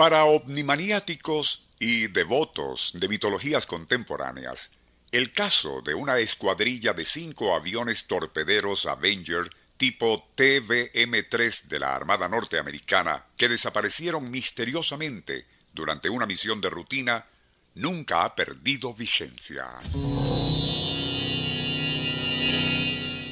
Para omnimaniáticos y devotos de mitologías contemporáneas, el caso de una escuadrilla de cinco aviones torpederos Avenger tipo TBM-3 de la Armada Norteamericana que desaparecieron misteriosamente durante una misión de rutina nunca ha perdido vigencia.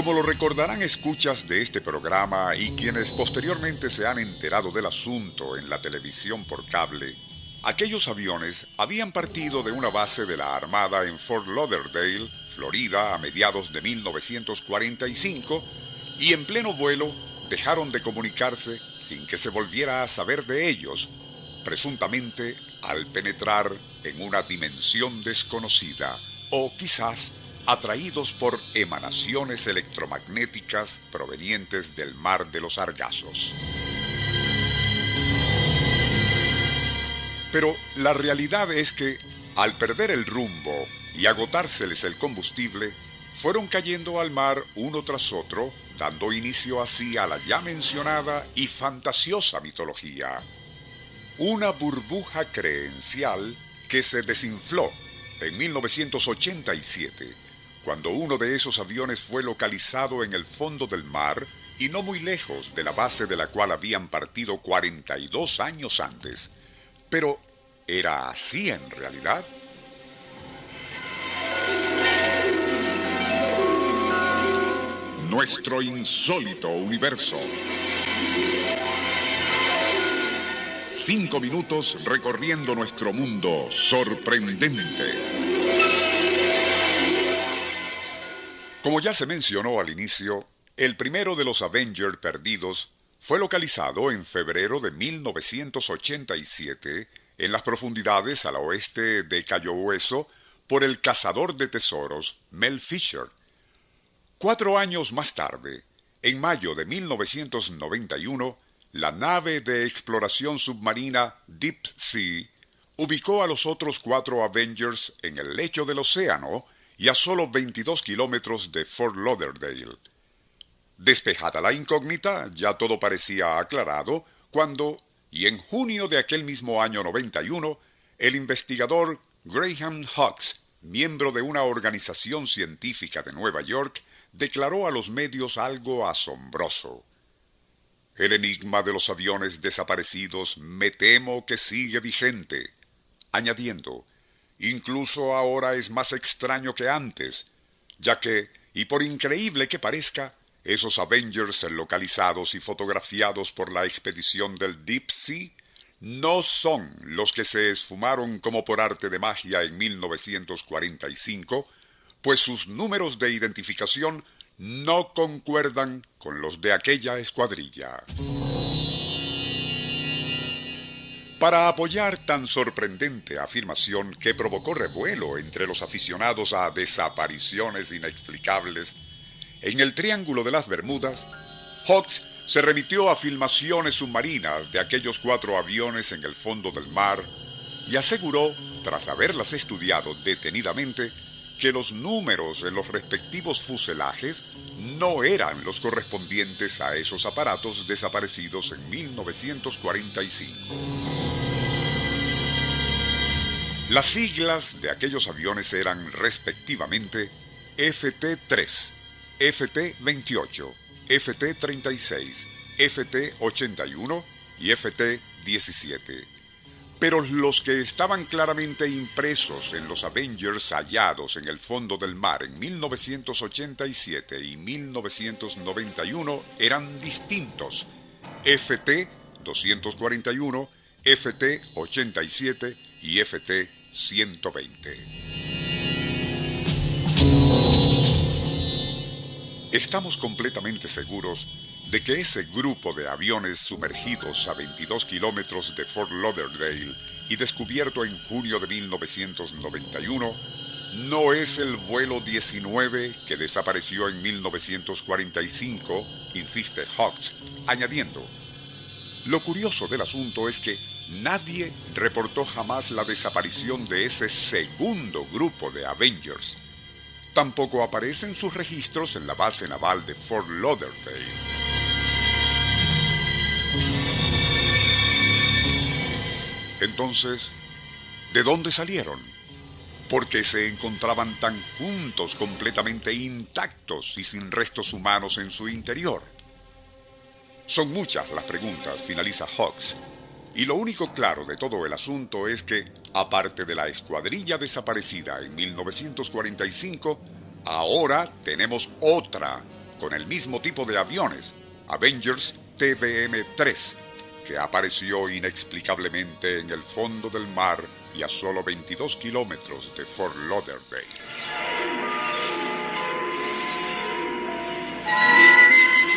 Como lo recordarán escuchas de este programa y quienes posteriormente se han enterado del asunto en la televisión por cable, aquellos aviones habían partido de una base de la Armada en Fort Lauderdale, Florida, a mediados de 1945 y en pleno vuelo dejaron de comunicarse sin que se volviera a saber de ellos, presuntamente al penetrar en una dimensión desconocida o quizás atraídos por emanaciones electromagnéticas provenientes del mar de los Argazos. Pero la realidad es que, al perder el rumbo y agotárseles el combustible, fueron cayendo al mar uno tras otro, dando inicio así a la ya mencionada y fantasiosa mitología. Una burbuja creencial que se desinfló en 1987 cuando uno de esos aviones fue localizado en el fondo del mar y no muy lejos de la base de la cual habían partido 42 años antes. Pero, ¿era así en realidad? Nuestro insólito universo. Cinco minutos recorriendo nuestro mundo sorprendente. Como ya se mencionó al inicio, el primero de los Avengers perdidos fue localizado en febrero de 1987 en las profundidades al oeste de Cayo Hueso por el cazador de tesoros Mel Fisher. Cuatro años más tarde, en mayo de 1991, la nave de exploración submarina Deep Sea ubicó a los otros cuatro Avengers en el lecho del océano y a solo 22 kilómetros de Fort Lauderdale. Despejada la incógnita, ya todo parecía aclarado cuando, y en junio de aquel mismo año 91, el investigador Graham Hawks, miembro de una organización científica de Nueva York, declaró a los medios algo asombroso. El enigma de los aviones desaparecidos me temo que sigue vigente, añadiendo Incluso ahora es más extraño que antes, ya que, y por increíble que parezca, esos Avengers localizados y fotografiados por la expedición del Deep Sea no son los que se esfumaron como por arte de magia en 1945, pues sus números de identificación no concuerdan con los de aquella escuadrilla. Para apoyar tan sorprendente afirmación que provocó revuelo entre los aficionados a desapariciones inexplicables, en el Triángulo de las Bermudas, Hawks se remitió a filmaciones submarinas de aquellos cuatro aviones en el fondo del mar y aseguró, tras haberlas estudiado detenidamente, que los números en los respectivos fuselajes no eran los correspondientes a esos aparatos desaparecidos en 1945. Las siglas de aquellos aviones eran respectivamente FT-3, FT-28, FT-36, FT-81 y FT-17. Pero los que estaban claramente impresos en los Avengers hallados en el fondo del mar en 1987 y 1991 eran distintos. FT-241, FT-87 y FT 120. Estamos completamente seguros de que ese grupo de aviones sumergidos a 22 kilómetros de Fort Lauderdale y descubierto en junio de 1991 no es el vuelo 19 que desapareció en 1945, insiste Hawks, añadiendo, lo curioso del asunto es que nadie reportó jamás la desaparición de ese segundo grupo de Avengers. Tampoco aparecen sus registros en la base naval de Fort Lauderdale. Entonces, ¿de dónde salieron? ¿Por qué se encontraban tan juntos, completamente intactos y sin restos humanos en su interior? Son muchas las preguntas, finaliza Hawks, y lo único claro de todo el asunto es que, aparte de la escuadrilla desaparecida en 1945, ahora tenemos otra con el mismo tipo de aviones, Avengers TBM-3, que apareció inexplicablemente en el fondo del mar y a solo 22 kilómetros de Fort Lauderdale.